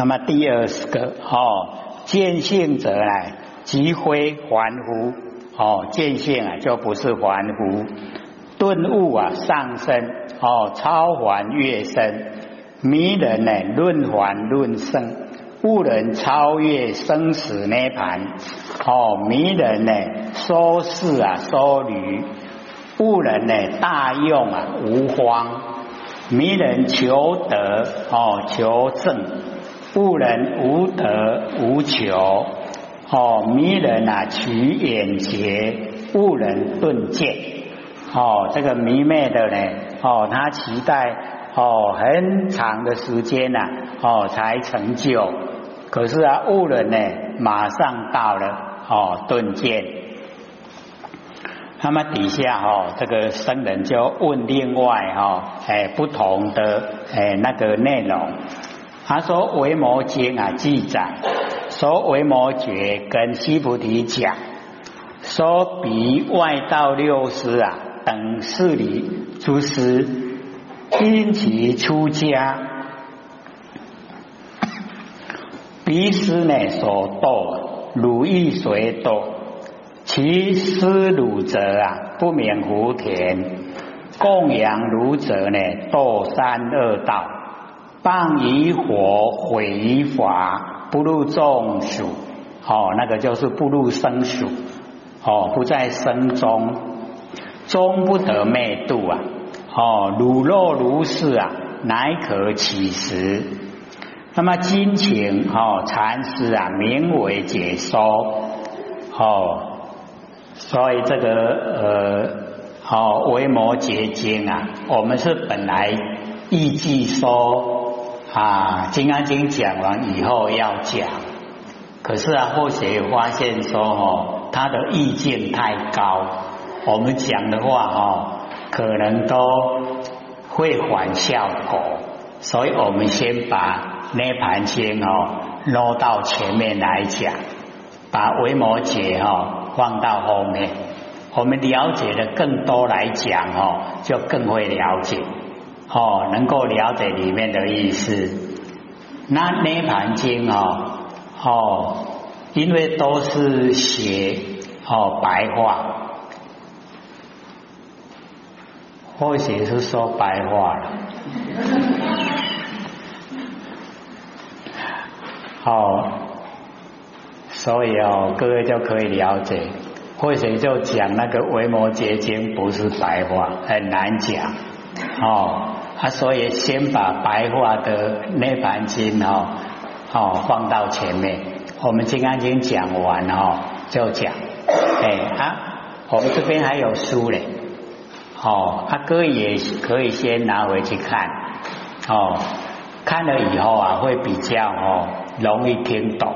那么第二十个哦，见性者来即非凡夫哦，见性啊就不是凡夫，顿悟啊上升哦，超凡越深，迷人呢论凡论圣，悟人超越生死涅盘哦，迷人呢说事啊说驴，悟人呢大用啊无荒，迷人求得哦求正。悟人无德无求，哦，迷人啊取眼捷，悟人顿见，哦，这个迷昧的呢，哦，他期待哦很长的时间呐，哦才成就，可是啊，悟人呢马上到了，哦顿见。那么底下哈，这个僧人就问另外哈，哎不同的哎那个内容。他说《维摩经》啊记载，说维摩诘跟西菩提讲，说比外道六师啊等四力诸师，因其出家，彼师呢所堕，汝亦随堕，其师汝者啊不免福田，供养汝者呢堕三恶道。谤于火，毁于法，不入众属。哦，那个就是不入生属。哦，不在生中，终不得灭度啊！哦，汝若如是啊，乃可起食。那么金钱哦，禅师啊，名为解说。哦，所以这个呃，哦，维摩诘经啊，我们是本来预计说。啊，《金刚经》讲完以后要讲，可是啊，或许发现说哦，他的意见太高，我们讲的话哦，可能都会反效果，所以我们先把《涅盘经》哦挪到前面来讲，把《维摩诘》哦放到后面，我们了解的更多来讲哦，就更会了解。哦，能够了解里面的意思。那《涅盘经》哦，哦，因为都是写哦白话，或许是说白话了。好，所以哦，各位就可以了解，或许就讲那个《维摩诘经》不是白话，很难讲哦。啊，所以先把白话的《涅盘经》哦，哦放到前面。我们《金刚经》讲完哦，就讲，哎啊，我们这边还有书嘞，哦，阿哥也可以先拿回去看，哦，看了以后啊，会比较哦容易听懂。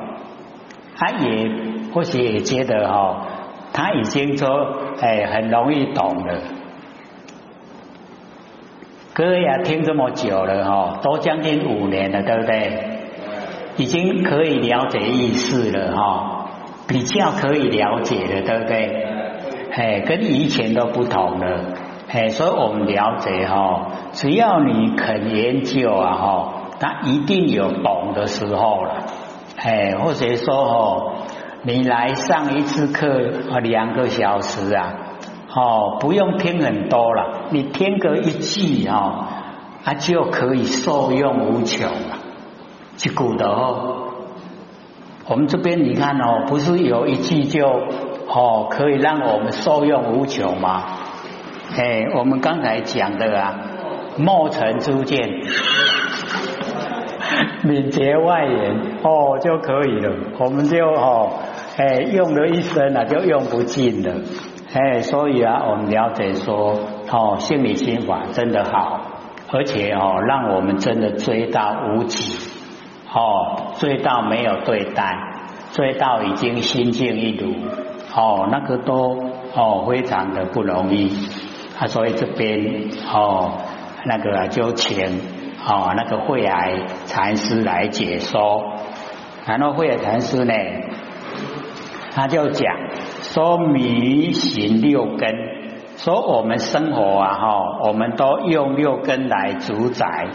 他也或许也觉得哦，他已经说哎很容易懂了。歌也，听这么久了哈，都将近五年了，对不对？已经可以了解意思了哈，比较可以了解了，对不对？哎，跟以前都不同了，哎，所以我们了解哈，只要你肯研究啊哈，他一定有懂的时候了，哎，或者说哦，你来上一次课啊，两个小时啊。哦，不用听很多了，你听个一句哦，啊就可以受用无穷了。去古的哦，我们这边你看哦，不是有一句就哦可以让我们受用无穷吗？哎，我们刚才讲的啊，莫尘诸见，敏捷外延哦就可以了，我们就哦哎用了一生啊，就用不尽了。哎，所以啊，我们了解说，哦，心理心法真的好，而且哦，让我们真的追到无极，哦，追到没有对待，追到已经心静一如，哦，那个都哦非常的不容易啊，所以这边哦，那个就请哦那个慧霭禅师来解说，然后慧霭禅师呢，他就讲。说迷行六根，说我们生活啊哈，我们都用六根来主宰，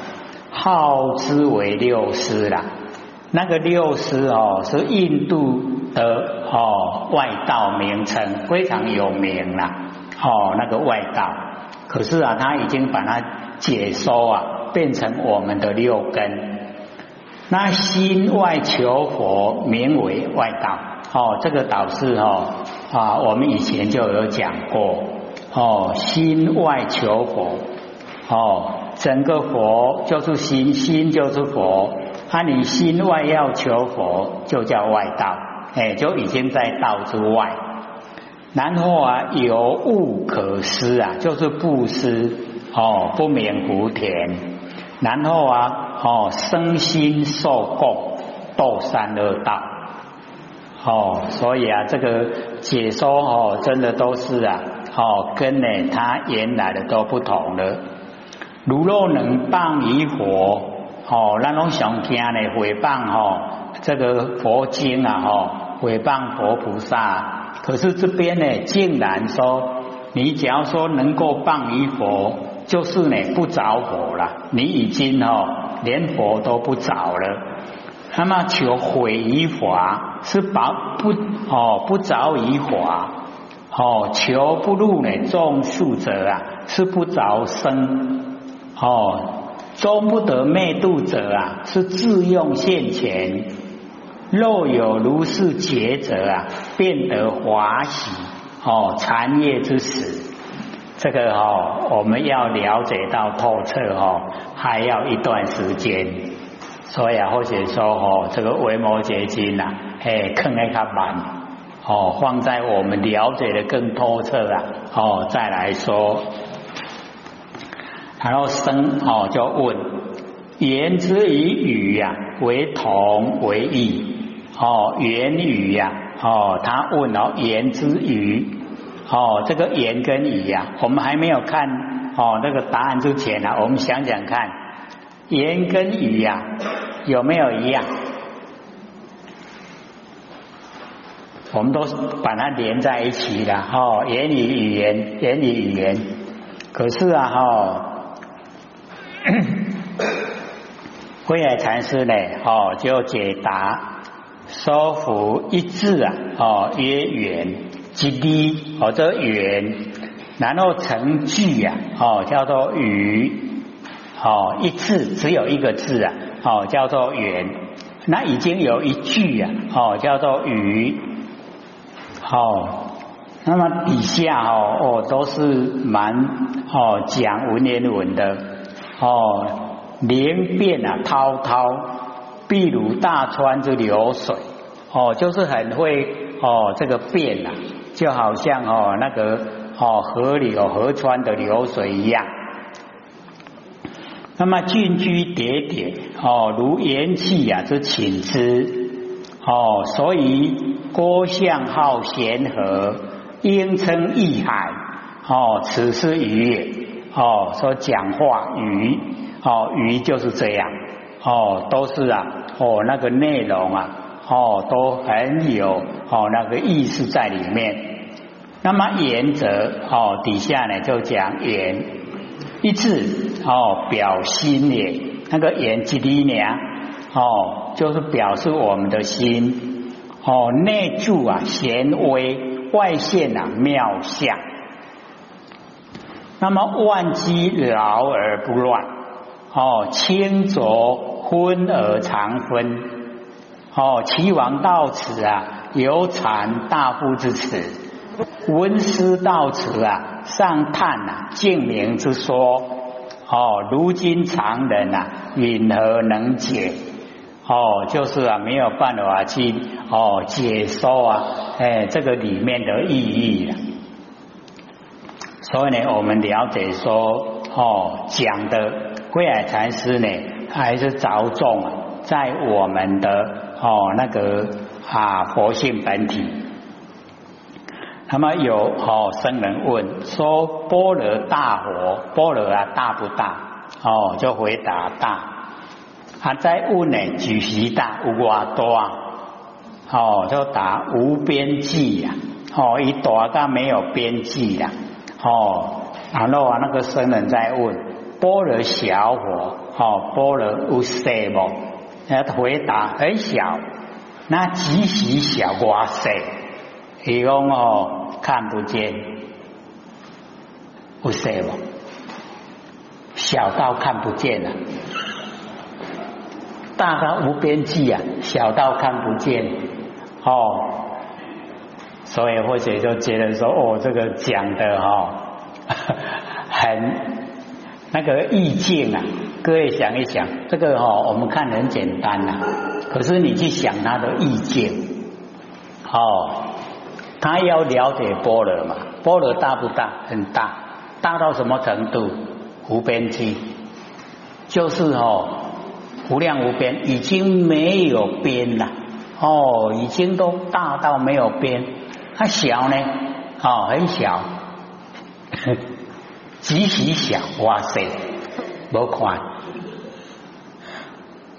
号之为六师啦。那个六师哦，是印度的哦外道名称，非常有名啦。哦，那个外道，可是啊，他已经把它解收啊，变成我们的六根。那心外求佛，名为外道。哦，这个导师哦啊，我们以前就有讲过。哦，心外求佛。哦，整个佛就是心，心就是佛。那你心外要求佛，就叫外道。哎，就已经在道之外。然后啊，有物可施啊，就是布施。哦，不免福田。然后啊，哦，身心受供，斗三恶道。哦，所以啊，这个解说哦，真的都是啊，哦，跟呢他原来的都不同了。如若能谤于佛，哦，那种想听呢诽谤哈，这个佛经啊，哈，诽谤佛菩萨。可是这边呢，竟然说，你只要说能够谤于佛。就是呢，不着佛了，你已经哦，连佛都不着了。那么求毁于法，是保不哦不着于法，哦求不入呢众数者啊，是不着生哦终不得灭度者啊，是自用现前。若有如是劫者啊，便得华喜哦禅业之时。这个哦，我们要了解到透彻哦，还要一段时间。所以啊，或者说哦，这个维摩诘经呐，哎，看来较慢哦，放在我们了解的更透彻啊，哦，再来说。然后生哦，就问言之以语呀，为同为异哦，言语呀哦，他问哦，言之语。哦，这个言跟语呀，我们还没有看哦那个答案之前呢，我们想想看，言跟语呀有没有一样？我们都是把它连在一起的哦，言语语言，言语语言。可是啊哈，慧海禅师呢哦就解答说服一致啊哦曰言。即滴哦，这圆，然后成句啊，哦，叫做语，哦，一字只有一个字啊，哦，叫做圆，那已经有一句啊，哦，叫做语，哦，那么底下哦，哦，都是蛮哦讲文言文的，哦，连变啊滔滔，譬如大川之流水，哦，就是很会哦这个变啊。就好像哦那个哦河里有河川的流水一样，那么近居叠叠哦如元气呀之请之哦，所以郭相好贤和，应称义海哦，此是鱼也哦，说讲话鱼哦鱼就是这样哦，都是啊哦那个内容啊哦都很有哦那个意思在里面。那么言则哦，底下呢就讲言一字哦，表心也。那个言即里呢哦，就是表示我们的心哦，内住啊贤微，外现啊妙相。那么万机劳而不乱哦，清浊昏而常昏哦，齐王到此啊，有产大夫之词。闻师到此啊，上叹呐，净明之说哦，如今常人呐，允何能解？哦，就是啊，没有办法去哦解说啊，哎，这个里面的意义了。所以呢，我们了解说哦，讲的慧海禅师呢，还是着重在我们的哦那个啊佛性本体。那么有哦，僧人问说：“波罗大佛，波罗啊大不大？”哦，就回答大。他再问呢，举席大有多多？哦，就答无边际呀。哦，一大但没有边际呀。哦，然后啊，那个僧人在问：波罗小佛，哦，波罗无色不？他回答很小，那极其小，哇塞！伊讲哦，看不见，不塞不，小到看不见了，大到无边际啊，小到看不见哦。所以或者就觉得说，哦，这个讲的哈，很那个意境啊。各位想一想，这个哈，我们看很简单呐，可是你去想它的意境，哦。他要了解波罗嘛？波罗大不大？很大，大到什么程度？无边际，就是哦，无量无边，已经没有边了。哦，已经都大到没有边。它小呢？哦，很小，极其小。哇塞，不快，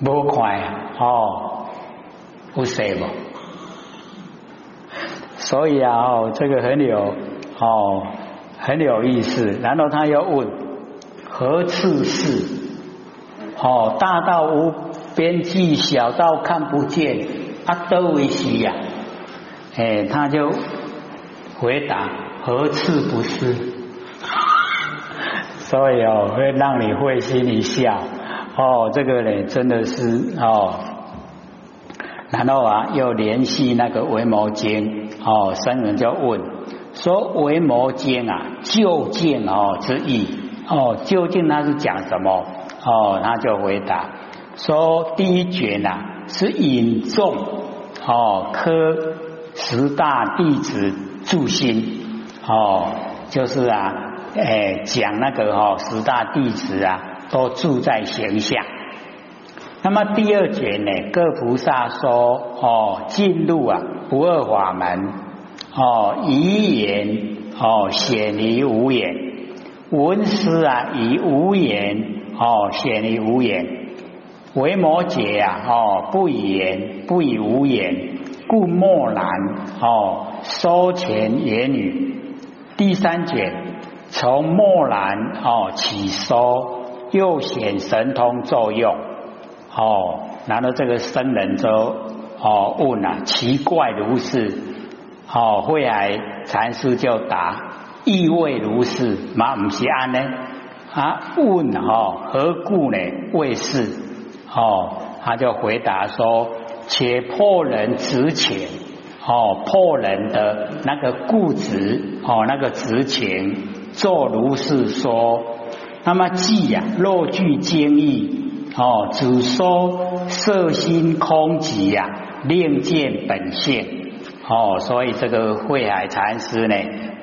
不快哦，不塞不。所以啊，哦，这个很有哦，很有意思。然后他又问何次是？哦，大到无边际，小到看不见，啊，都为西呀。哎，他就回答何次不是？所以哦，会让你会心一笑。哦，这个呢，真的是哦。然后啊，又联系那个维摩经哦，僧人就问说：“为摩经啊，究竟哦之意哦，究竟他是讲什么？”哦，他就回答说：“第一卷呐，是引众哦科十大弟子助心哦，就是啊，哎讲那个哦十大弟子啊，都住在形象。”那么第二节呢，各菩萨说哦，进入啊不二法门哦，以言哦显于无言，闻思啊以无言哦显于无言，为摩诘啊哦不以言不以无言，故默然哦收前言语。第三节从默然哦起收，又显神通作用。哦，然后这个僧人就哦问啊，奇怪如是，哦慧海禅师就答，意味如是，嘛唔是安呢？啊问哦何故呢？为是哦，他就回答说，且破人执情，哦破人的那个固执，哦那个执情，做如是说，那么既呀若具经义。哦，只说色心空寂呀，令见本性。哦，所以这个慧海禅师呢，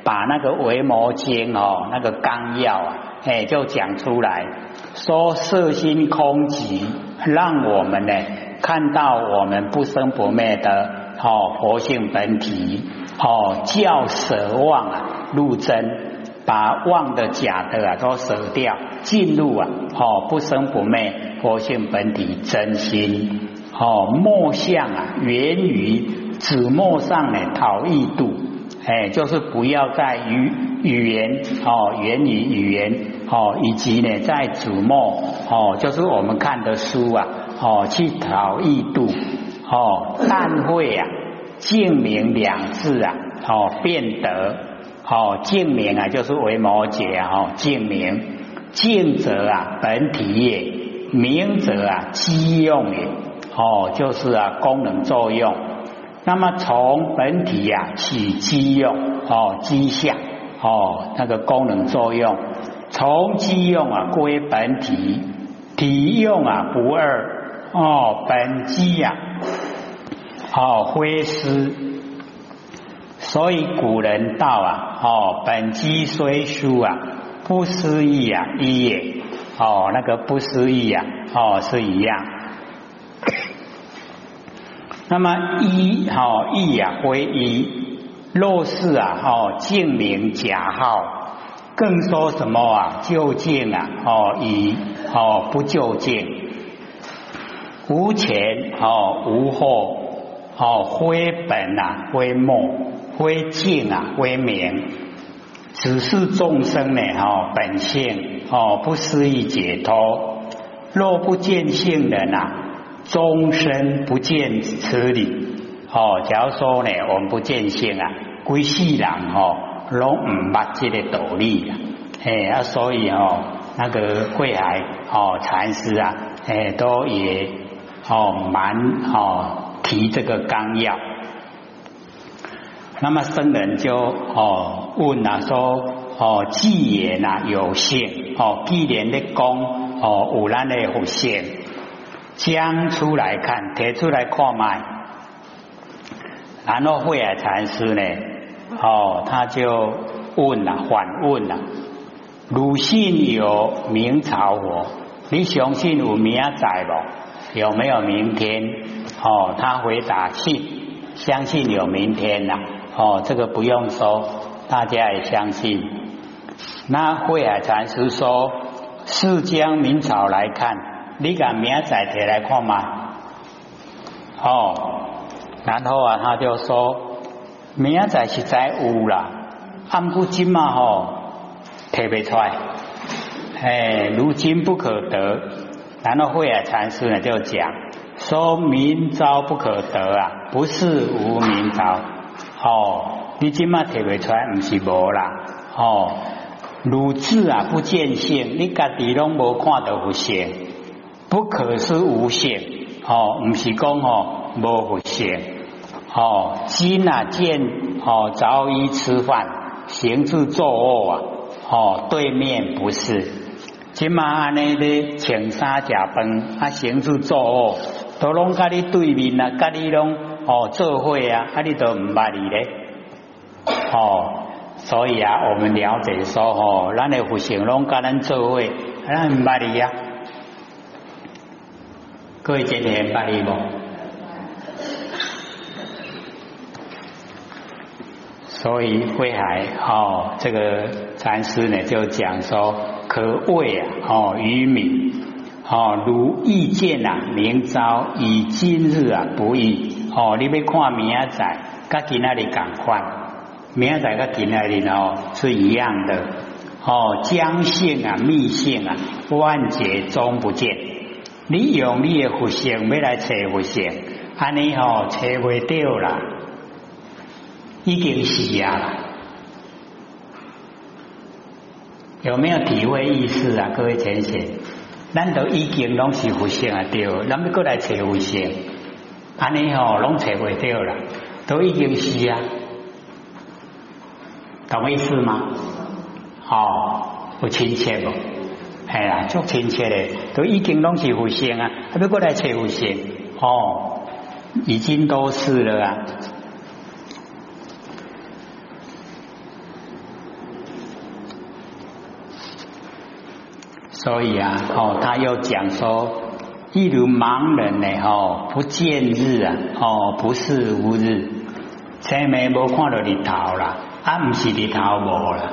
把那个维摩经哦，那个纲要啊，哎，就讲出来，说色心空寂，让我们呢看到我们不生不灭的哦佛性本体。哦，叫舍妄啊入真。把妄的假的啊都舍掉，进入啊哦不生不灭佛性本体真心哦莫相啊源于纸墨上呢讨异度哎就是不要在语语言哦源于语言哦以及呢在纸墨哦就是我们看的书啊哦去讨异度哦但会啊净明两字啊哦变得。哦，净明啊，就是为摩诘啊，哦，净明，净者啊，本体也；明者啊，机用也。哦，就是啊，功能作用。那么从本体啊起机用，哦，机相，哦，那个功能作用，从机用啊归本体，体用啊不二，哦，本机呀，哦，挥师。所以古人道啊，哦，本机虽殊啊，不思议啊，一也。哦，那个不思议啊，哦，是一样。那么一，哦，一啊，归一。若是啊，哦，净名假号，更说什么啊？究竟啊，哦，一哦，不究竟，无前，哦，无后，哦，非本啊，非末。归净啊，归明，只是众生呢，哦，本性哦，不思议解脱。若不见性人呐，终身不见此理。哦，假如说呢，我们不见性啊，归世人哦，拢唔捌这个道理啊，哎啊，所以哦，那个慧海哦禅师啊，哎都也哦蛮哦提这个纲要。那么僧人就哦问啊说哦既言啊有性哦既然的讲哦有咱的佛性，将出来看，提出来看卖。然后慧海禅师呢，哦，他就问了，反问了：汝信有明朝佛？你相信有明仔不？有没有明天？哦，他回答信，相信有明天呐。哦，这个不用说，大家也相信。那慧海禅师说：是将明朝来看，你敢明仔提来看吗？哦。然后啊，他就说：明仔是在有啦，按不今嘛吼，提不出来。哎，如今不可得。然后慧海禅师呢就讲：说明朝不可得啊，不是无明朝。哦，你今嘛提不出来，不是无啦。哦，如智啊不见性，你家己拢无看到佛性，不可是无性。哦，不是讲哦无佛性。哦，今啊见哦早衣吃饭，行住坐卧啊，哦对面不是，今嘛安尼咧穿衫食饭，啊行住坐卧都拢甲你对面啊，甲你拢哦做会啊，啊你都唔捌你咧，哦，所以啊，我们了解说哦，咱的佛性拢甲咱做会，咱唔捌你呀，各位今天捌你无？所以慧海哦，这个禅师呢就讲说，可谓啊哦愚民哦如意见啊明朝以今日啊不易。哦，你要看明仔跟今仔日赶快，明仔跟今仔日哦是一样的。哦，将性啊密性啊万劫终不见，你用你的佛性要来找佛性，安尼哦找不到啦。已经死了，有没有体会意思啊？各位先生，咱都已经拢是佛性啊，对，咱要过来找佛性，安尼吼拢找袂到了，都已经死啊，懂意思吗？哦，不亲切不？哎呀，足亲切的，都已经拢是佛性啊，还要过来找佛性？哦，已经都是了啊。所以啊，哦，他又讲说，一如盲人呢，哦，不见日啊，哦，不是无日，前面无看到日头啦，啊，不是日头无啦，